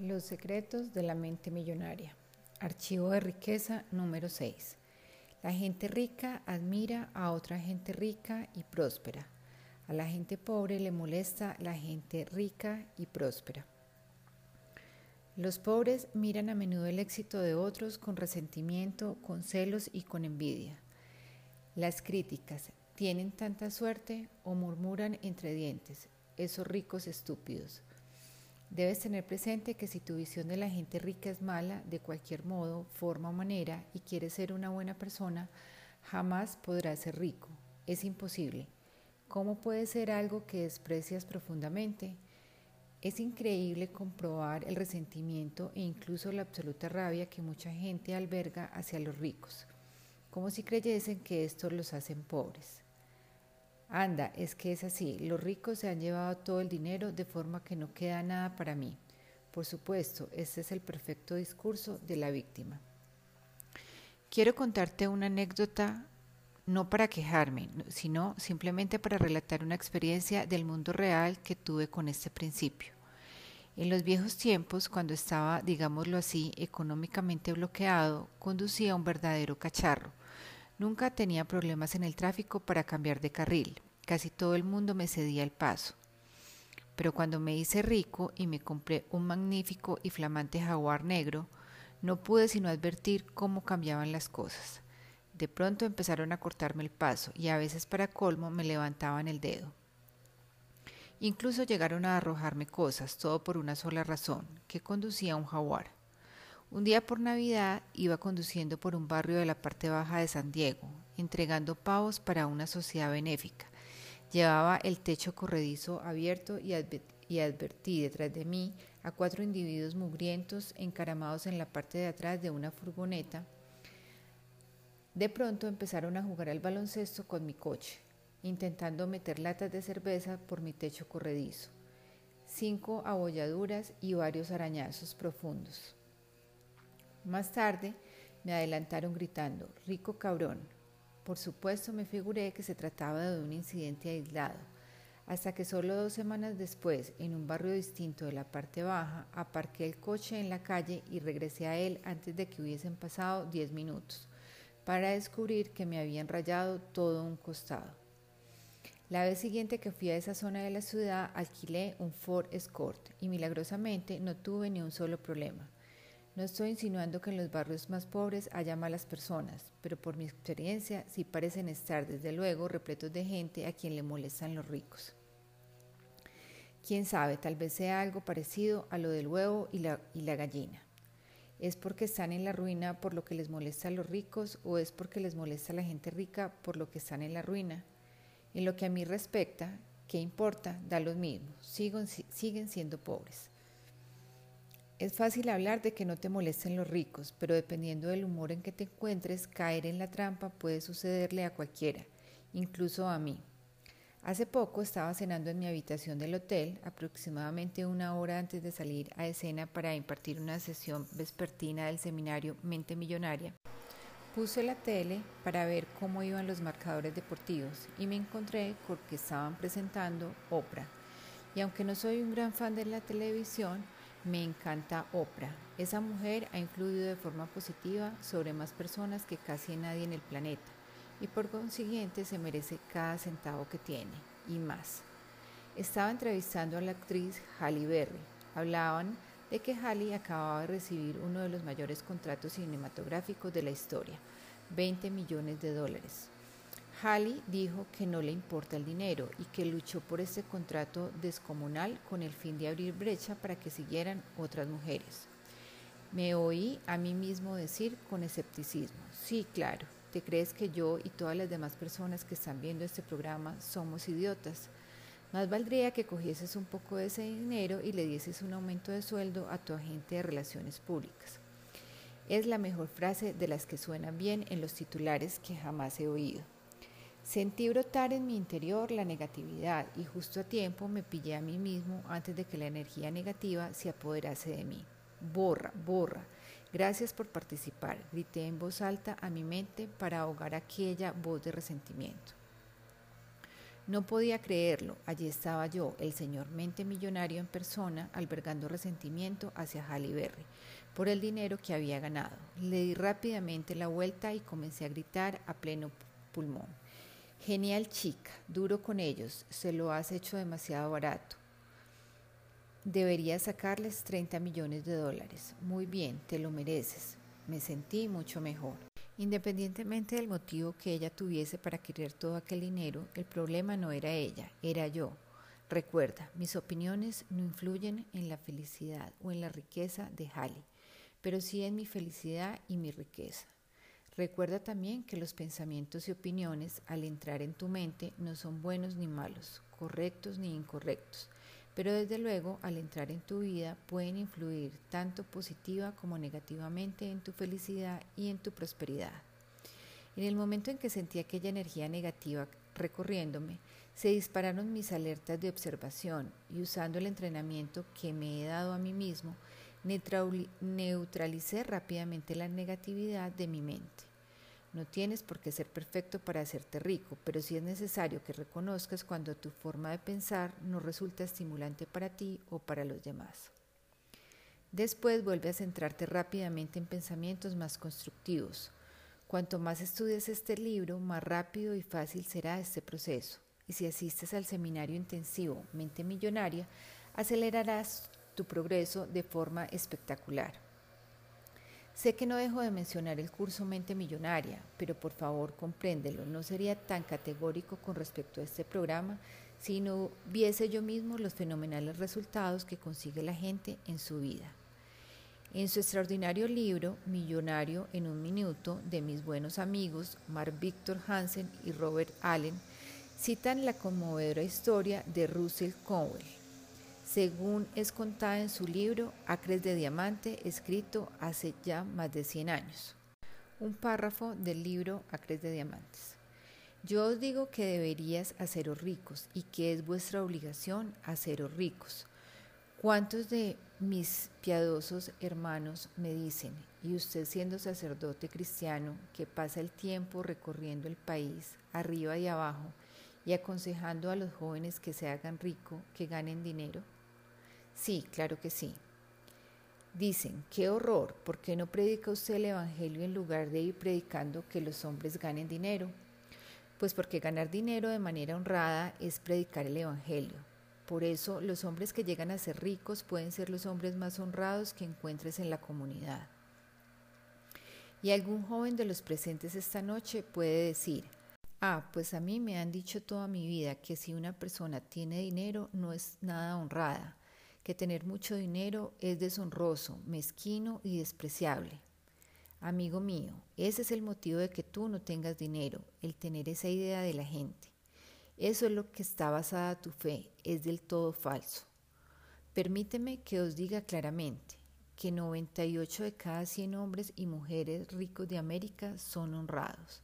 Los secretos de la mente millonaria. Archivo de riqueza número 6. La gente rica admira a otra gente rica y próspera. A la gente pobre le molesta la gente rica y próspera. Los pobres miran a menudo el éxito de otros con resentimiento, con celos y con envidia. Las críticas, ¿tienen tanta suerte? o murmuran entre dientes, esos ricos estúpidos. Debes tener presente que si tu visión de la gente rica es mala, de cualquier modo, forma o manera, y quieres ser una buena persona, jamás podrás ser rico. Es imposible. ¿Cómo puede ser algo que desprecias profundamente? Es increíble comprobar el resentimiento e incluso la absoluta rabia que mucha gente alberga hacia los ricos, como si creyesen que esto los hacen pobres. Anda, es que es así, los ricos se han llevado todo el dinero de forma que no queda nada para mí. Por supuesto, este es el perfecto discurso de la víctima. Quiero contarte una anécdota no para quejarme, sino simplemente para relatar una experiencia del mundo real que tuve con este principio. En los viejos tiempos, cuando estaba, digámoslo así, económicamente bloqueado, conducía un verdadero cacharro Nunca tenía problemas en el tráfico para cambiar de carril. Casi todo el mundo me cedía el paso. Pero cuando me hice rico y me compré un magnífico y flamante jaguar negro, no pude sino advertir cómo cambiaban las cosas. De pronto empezaron a cortarme el paso y a veces para colmo me levantaban el dedo. Incluso llegaron a arrojarme cosas, todo por una sola razón, que conducía un jaguar. Un día por Navidad iba conduciendo por un barrio de la parte baja de San Diego, entregando pavos para una sociedad benéfica. Llevaba el techo corredizo abierto y, advertí detrás de mí a cuatro individuos mugrientos encaramados en la parte de atrás de una furgoneta. De pronto empezaron a jugar al baloncesto con mi coche, intentando meter latas de cerveza por mi techo corredizo. Cinco abolladuras y varios arañazos profundos. Más tarde me adelantaron gritando, rico cabrón. Por supuesto me figuré que se trataba de un incidente aislado, hasta que solo dos semanas después, en un barrio distinto de la parte baja, aparqué el coche en la calle y regresé a él antes de que hubiesen pasado diez minutos, para descubrir que me habían rayado todo un costado. La vez siguiente que fui a esa zona de la ciudad alquilé un Ford Escort y milagrosamente no tuve ni un solo problema. No estoy insinuando que en los barrios más pobres haya malas personas, pero por mi experiencia sí parecen estar, desde luego, repletos de gente a quien le molestan los ricos. Quién sabe, tal vez sea algo parecido a lo del huevo y la, gallina. ¿Es porque están en la ruina por lo que les molesta a los ricos o es porque les molesta a la gente rica por lo que están en la ruina? En lo que a mí respecta, ¿qué importa? Da lo mismo, siguen siendo pobres. Es fácil hablar de que no te molesten los ricos, pero dependiendo del humor en que te encuentres, caer en la trampa puede sucederle a cualquiera, incluso a mí. Hace poco estaba cenando en mi habitación del hotel, aproximadamente una hora antes de salir a escena para impartir una sesión vespertina del seminario Mente Millonaria. Puse la tele para ver cómo iban los marcadores deportivos y me encontré con que estaban presentando Oprah. Y aunque no soy un gran fan de la televisión, me encanta Oprah. Esa mujer ha influido de forma positiva sobre más personas que casi nadie en el planeta y por consiguiente se merece cada centavo que tiene y más. Estaba entrevistando a la actriz Halle Berry. Hablaban de que Halle acababa de recibir uno de los mayores contratos cinematográficos de la historia, 20 millones de dólares. Halley dijo que no le importa el dinero y que luchó por este contrato descomunal con el fin de abrir brecha para que siguieran otras mujeres. Me oí a mí mismo decir con escepticismo, sí, claro, ¿te crees que yo y todas las demás personas que están viendo este programa somos idiotas? Más valdría que cogieses un poco de ese dinero y le dieses un aumento de sueldo a tu agente de relaciones públicas. Es la mejor frase de las que suenan bien en los titulares que jamás he oído. Sentí brotar en mi interior la negatividad y justo a tiempo me pillé a mí mismo antes de que la energía negativa se apoderase de mí. Borra, borra. Gracias por participar, grité en voz alta a mi mente para ahogar aquella voz de resentimiento. No podía creerlo. Allí estaba yo, el señor mente millonario en persona, albergando resentimiento hacia Halle Berry por el dinero que había ganado. Le di rápidamente la vuelta y comencé a gritar a pleno pulmón. Genial chica, duro con ellos, se lo has hecho demasiado barato. Deberías sacarles 30 millones de dólares. Muy bien, te lo mereces. Me sentí mucho mejor. Independientemente del motivo que ella tuviese para querer todo aquel dinero, el problema no era ella, era yo. Recuerda, mis opiniones no influyen en la felicidad o en la riqueza de Halley, pero sí en mi felicidad y mi riqueza. Recuerda también que los pensamientos y opiniones al entrar en tu mente no son buenos ni malos, correctos ni incorrectos, pero desde luego al entrar en tu vida pueden influir tanto positiva como negativamente en tu felicidad y en tu prosperidad. En el momento en que sentí aquella energía negativa recorriéndome, se dispararon mis alertas de observación y usando el entrenamiento que me he dado a mí mismo, neutralicé rápidamente la negatividad de mi mente. No tienes por qué ser perfecto para hacerte rico, pero sí es necesario que reconozcas cuando tu forma de pensar no resulta estimulante para ti o para los demás. Después vuelve a centrarte rápidamente en pensamientos más constructivos. Cuanto más estudies este libro, más rápido y fácil será este proceso. Y si asistes al seminario intensivo Mente Millonaria, acelerarás tu progreso de forma espectacular. Sé que no dejo de mencionar el curso Mente Millonaria, pero por favor compréndelo, no sería tan categórico con respecto a este programa si no viese yo mismo los fenomenales resultados que consigue la gente en su vida. En su extraordinario libro Millonario en un Minuto de mis buenos amigos Mark Victor Hansen y Robert Allen, citan la conmovedora historia de Russell Conwell según es contada en su libro Acres de Diamante, escrito hace ya más de 100 años. Un párrafo del libro Acres de Diamantes. Yo os digo que deberías haceros ricos y que es vuestra obligación haceros ricos. ¿Cuántos de mis piadosos hermanos me dicen, y usted siendo sacerdote cristiano que pasa el tiempo recorriendo el país, arriba y abajo, y aconsejando a los jóvenes que se hagan rico, que ganen dinero? Sí, claro que sí. Dicen, qué horror, ¿por qué no predica usted el Evangelio en lugar de ir predicando que los hombres ganen dinero? Pues porque ganar dinero de manera honrada es predicar el Evangelio. Por eso los hombres que llegan a ser ricos pueden ser los hombres más honrados que encuentres en la comunidad. Y algún joven de los presentes esta noche puede decir, ah, pues a mí me han dicho toda mi vida que si una persona tiene dinero no es nada honrada que tener mucho dinero es deshonroso, mezquino y despreciable. Amigo mío, ese es el motivo de que tú no tengas dinero, el tener esa idea de la gente. Eso es lo que está basada tu fe, es del todo falso. Permíteme que os diga claramente que 98 de cada 100 hombres y mujeres ricos de América son honrados.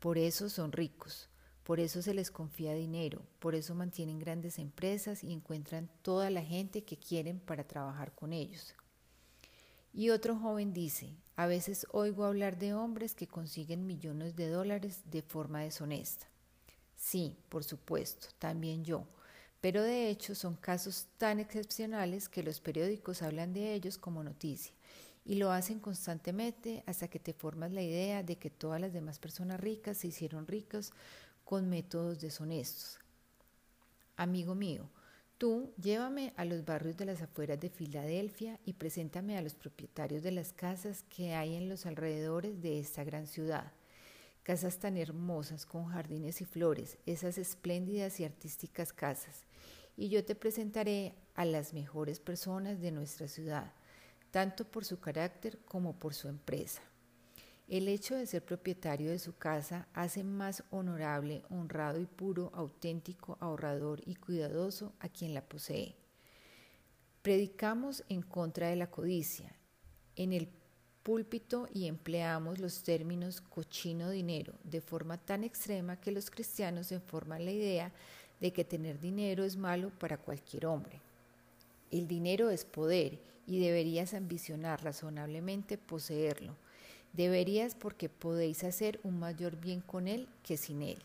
Por eso son ricos. Por eso se les confía dinero, por eso mantienen grandes empresas y encuentran toda la gente que quieren para trabajar con ellos. Y otro joven dice, a veces oigo hablar de hombres que consiguen millones de dólares de forma deshonesta. Sí, por supuesto, también yo, pero de hecho son casos tan excepcionales que los periódicos hablan de ellos como noticia y lo hacen constantemente hasta que te formas la idea de que todas las demás personas ricas se hicieron ricas con métodos deshonestos. Amigo mío, tú llévame a los barrios de las afueras de Filadelfia y preséntame a los propietarios de las casas que hay en los alrededores de esta gran ciudad. Casas tan hermosas con jardines y flores, esas espléndidas y artísticas casas. Y yo te presentaré a las mejores personas de nuestra ciudad, tanto por su carácter como por su empresa. El hecho de ser propietario de su casa hace más honorable, honrado y puro, auténtico, ahorrador y cuidadoso a quien la posee. Predicamos en contra de la codicia. En el púlpito y empleamos los términos cochino dinero de forma tan extrema que los cristianos se forman la idea de que tener dinero es malo para cualquier hombre. El dinero es poder y deberías ambicionar razonablemente poseerlo Deberías porque podéis hacer un mayor bien con él que sin él.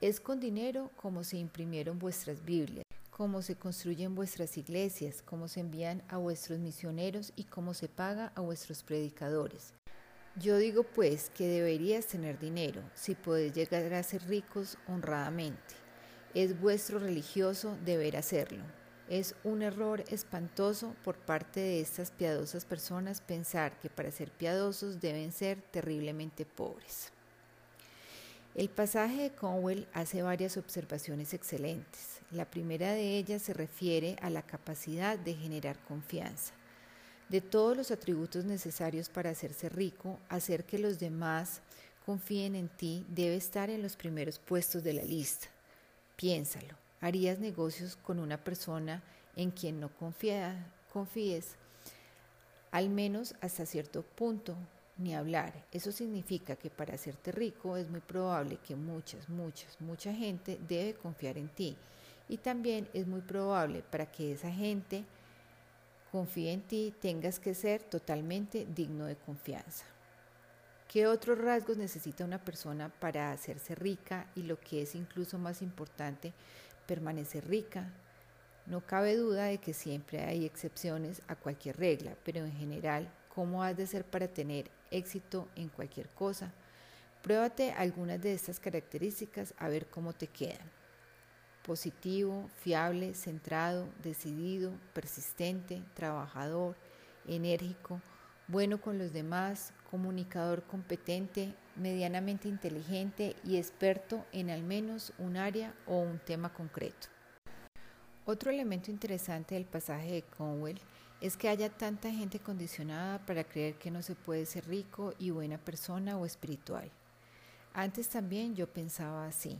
Es con dinero como se imprimieron vuestras Biblias, como se construyen vuestras iglesias, como se envían a vuestros misioneros y cómo se paga a vuestros predicadores. Yo digo pues que deberías tener dinero si podéis llegar a ser ricos honradamente. Es vuestro religioso deber hacerlo. Es un error espantoso por parte de estas piadosas personas pensar que para ser piadosos deben ser terriblemente pobres. El pasaje de Conwell hace varias observaciones excelentes. La primera de ellas se refiere a la capacidad de generar confianza. De todos los atributos necesarios para hacerse rico, hacer que los demás confíen en ti debe estar en los primeros puestos de la lista. Piénsalo. ¿Harías negocios con una persona en quien no confíes? Al menos hasta cierto punto, ni hablar. Eso significa que para hacerte rico es muy probable que muchas, muchas, mucha gente debe confiar en ti. Y también es muy probable para que esa gente confíe en ti tengas que ser totalmente digno de confianza. ¿Qué otros rasgos necesita una persona para hacerse rica y lo que es incluso más importante, permanecer rica? No cabe duda de que siempre hay excepciones a cualquier regla, pero en general, ¿cómo has de ser para tener éxito en cualquier cosa. Pruébate algunas de estas características a ver cómo te quedan. Positivo, fiable, centrado, decidido, persistente, trabajador, enérgico, bueno con los demás, comunicador competente, medianamente inteligente y experto en al menos un área o un tema concreto. Otro elemento interesante del pasaje de Conwell es que haya tanta gente condicionada para creer que no se puede ser rico y buena persona o espiritual. Antes también yo pensaba así.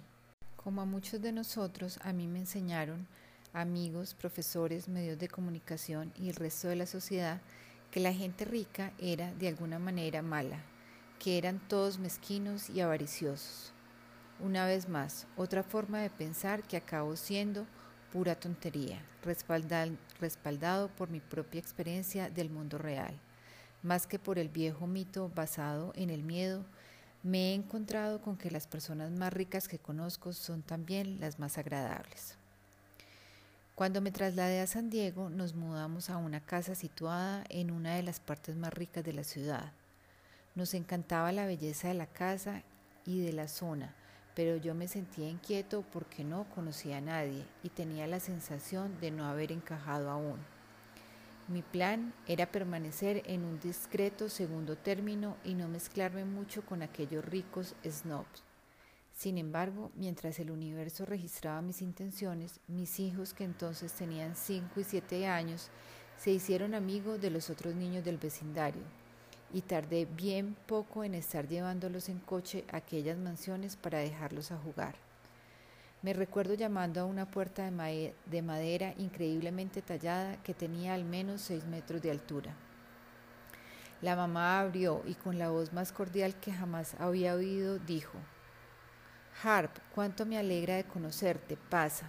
Como a muchos de nosotros, a mí me enseñaron amigos, profesores, medios de comunicación y el resto de la sociedad que la gente rica era de alguna manera mala, que eran todos mezquinos y avariciosos. Una vez más, otra forma de pensar que acabó siendo pura tontería, respaldado por mi propia experiencia del mundo real. Más que por el viejo mito basado en el miedo, me he encontrado con que las personas más ricas que conozco son también las más agradables. Cuando me trasladé a San Diego, nos mudamos a una casa situada en una de las partes más ricas de la ciudad. Nos encantaba la belleza de la casa y de la zona, pero yo me sentía inquieto porque no conocía a nadie y tenía la sensación de no haber encajado aún. Mi plan era permanecer en un discreto segundo término y no mezclarme mucho con aquellos ricos snobs. Sin embargo, mientras el universo registraba mis intenciones, mis hijos, que entonces tenían 5 y 7 años, se hicieron amigos de los otros niños del vecindario, y tardé bien poco en estar llevándolos en coche a aquellas mansiones para dejarlos a jugar. Me recuerdo llamando a una puerta de madera increíblemente tallada que tenía al menos seis metros de altura. La mamá abrió y con la voz más cordial que jamás había oído dijo, Harp, cuánto me alegra de conocerte, pasa.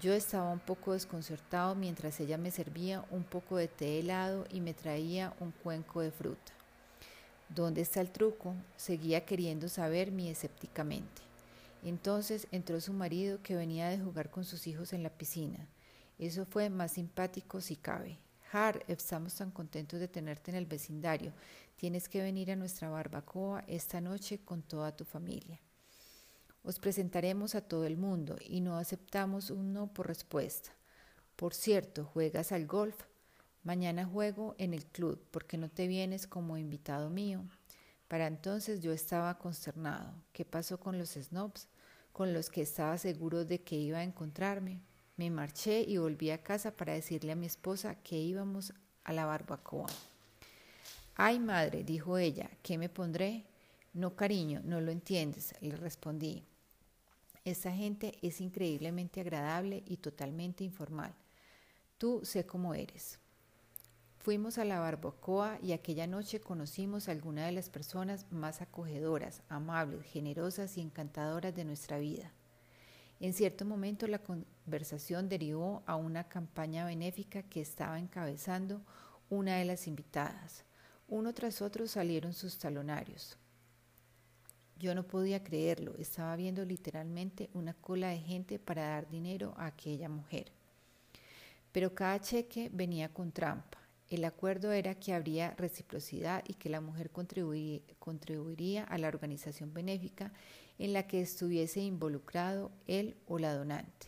Yo estaba un poco desconcertado mientras ella me servía un poco de té helado y me traía un cuenco de fruta. ¿Dónde está el truco? Seguía queriendo saber mi escépticamente. Entonces entró su marido que venía de jugar con sus hijos en la piscina. Eso fue más simpático si cabe. Har, estamos tan contentos de tenerte en el vecindario. Tienes que venir a nuestra barbacoa esta noche con toda tu familia. Os presentaremos a todo el mundo y no aceptamos un no por respuesta. Por cierto, ¿juegas al golf? Mañana juego en el club porque no te vienes como invitado mío. Para entonces yo estaba consternado. ¿Qué pasó con los snobs? Con los que estaba seguro de que iba a encontrarme. Me marché y volví a casa para decirle a mi esposa que íbamos a la barbacoa. Ay, madre, dijo ella, ¿qué me pondré? No, cariño, no lo entiendes, le respondí. Esta gente es increíblemente agradable y totalmente informal. Tú sé cómo eres. Fuimos a la barbacoa y aquella noche conocimos a algunas de las personas más acogedoras, amables, generosas y encantadoras de nuestra vida. En cierto momento la conversación derivó a una campaña benéfica que estaba encabezando una de las invitadas. Uno tras otro salieron sus talonarios. Yo no podía creerlo, estaba viendo literalmente una cola de gente para dar dinero a aquella mujer. Pero cada cheque venía con trampa. El acuerdo era que habría reciprocidad y que la mujer contribuiría a la organización benéfica en la que estuviese involucrado él o la donante.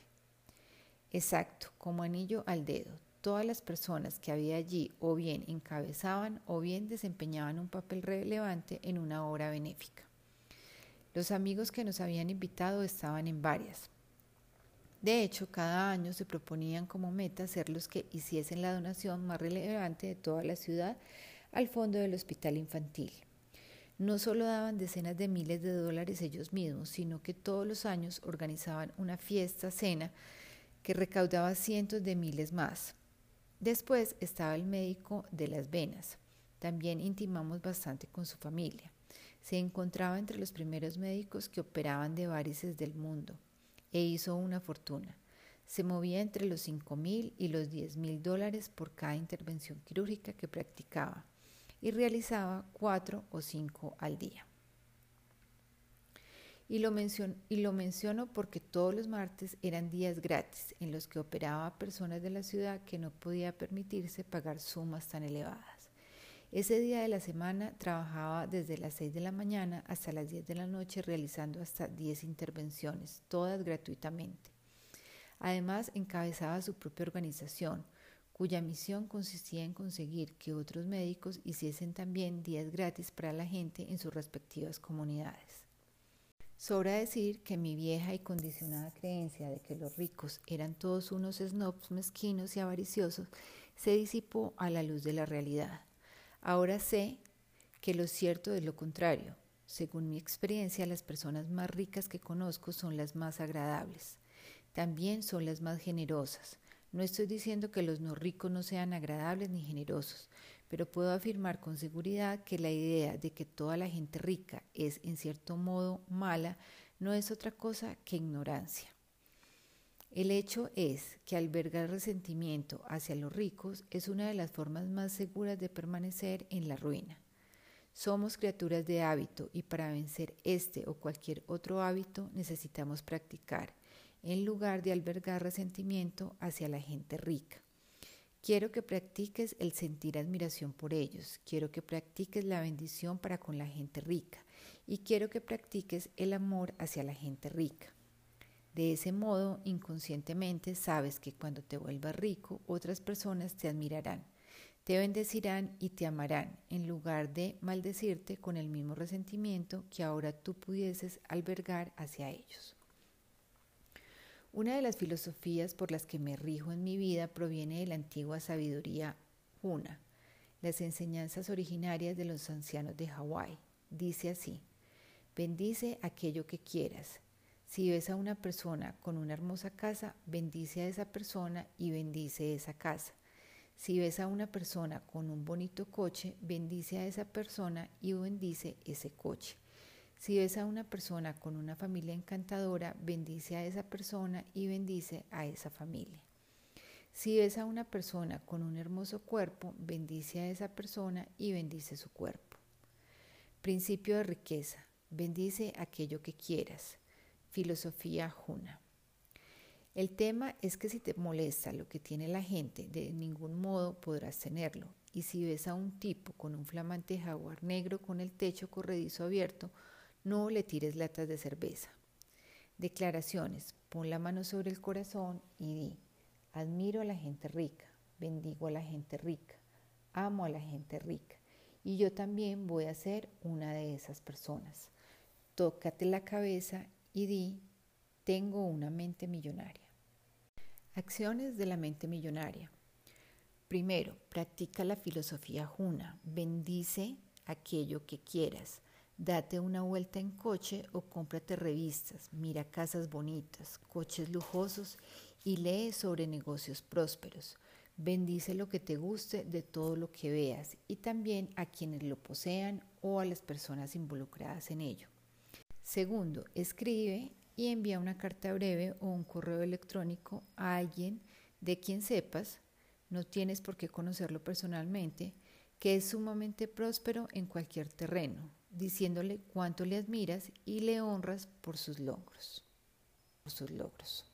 Exacto, como anillo al dedo. Todas las personas que había allí o bien encabezaban o bien desempeñaban un papel relevante en una obra benéfica. Los amigos que nos habían invitado estaban en varias. De hecho, cada año se proponían como meta ser los que hiciesen la donación más relevante de toda la ciudad al fondo del hospital infantil. No solo daban decenas de miles de dólares ellos mismos, sino que todos los años organizaban una fiesta, cena, que recaudaba cientos de miles más. Después estaba el médico de las venas. También intimamos bastante con su familia. Se encontraba entre los primeros médicos que operaban de varices del mundo e hizo una fortuna. Se movía entre los 5 mil y los 10 mil dólares por cada intervención quirúrgica que practicaba y realizaba cuatro o cinco al día. Y lo, menciono, porque todos los martes eran días gratis en los que operaba a personas de la ciudad que no podía permitirse pagar sumas tan elevadas. Ese día de la semana trabajaba desde las 6 de la mañana hasta las 10 de la noche realizando hasta 10 intervenciones, todas gratuitamente. Además, encabezaba su propia organización, cuya misión consistía en conseguir que otros médicos hiciesen también días gratis para la gente en sus respectivas comunidades. Sobra decir que mi vieja y condicionada creencia de que los ricos eran todos unos snobs mezquinos y avariciosos se disipó a la luz de la realidad. Ahora sé que lo cierto es lo contrario. Según mi experiencia, las personas más ricas que conozco son las más agradables. También son las más generosas. No estoy diciendo que los no ricos no sean agradables ni generosos, pero puedo afirmar con seguridad que la idea de que toda la gente rica es en cierto modo mala no es otra cosa que ignorancia. El hecho es que albergar resentimiento hacia los ricos es una de las formas más seguras de permanecer en la ruina. Somos criaturas de hábito y para vencer este o cualquier otro hábito necesitamos practicar, en lugar de albergar resentimiento hacia la gente rica. Quiero que practiques el sentir admiración por ellos, quiero que practiques la bendición para con la gente rica y quiero que practiques el amor hacia la gente rica. De ese modo, inconscientemente sabes que cuando te vuelvas rico, otras personas te admirarán, te bendecirán y te amarán, en lugar de maldecirte con el mismo resentimiento que ahora tú pudieses albergar hacia ellos. Una de las filosofías por las que me rijo en mi vida proviene de la antigua sabiduría Huna, las enseñanzas originarias de los ancianos de Hawái. Dice así, bendice aquello que quieras. Si ves a una persona con una hermosa casa, bendice a esa persona y bendice esa casa. Si ves a una persona con un bonito coche, bendice a esa persona y bendice ese coche. Si ves a una persona con una familia encantadora, bendice a esa persona y bendice a esa familia. Si ves a una persona con un hermoso cuerpo, bendice a esa persona y bendice su cuerpo. Principio de riqueza. Bendice aquello que quieras. Filosofía Juna. El tema es que si te molesta lo que tiene la gente, de ningún modo podrás tenerlo. Y si ves a un tipo con un flamante jaguar negro con el techo corredizo abierto, no le tires latas de cerveza. Declaraciones. Pon la mano sobre el corazón y di, admiro a la gente rica, bendigo a la gente rica, amo a la gente rica. Y yo también voy a ser una de esas personas. Tócate la cabeza y di, tengo una mente millonaria. Acciones de la mente millonaria. Primero, practica la filosofía Juna. Bendice aquello que quieras. Date una vuelta en coche o cómprate revistas, mira casas bonitas, coches lujosos y lee sobre negocios prósperos. Bendice lo que te guste de todo lo que veas y también a quienes lo posean o a las personas involucradas en ello. Segundo, escribe y envía una carta breve o un correo electrónico a alguien de quien sepas, no tienes por qué conocerlo personalmente, que es sumamente próspero en cualquier terreno, diciéndole cuánto le admiras y le honras por sus logros. Por sus logros.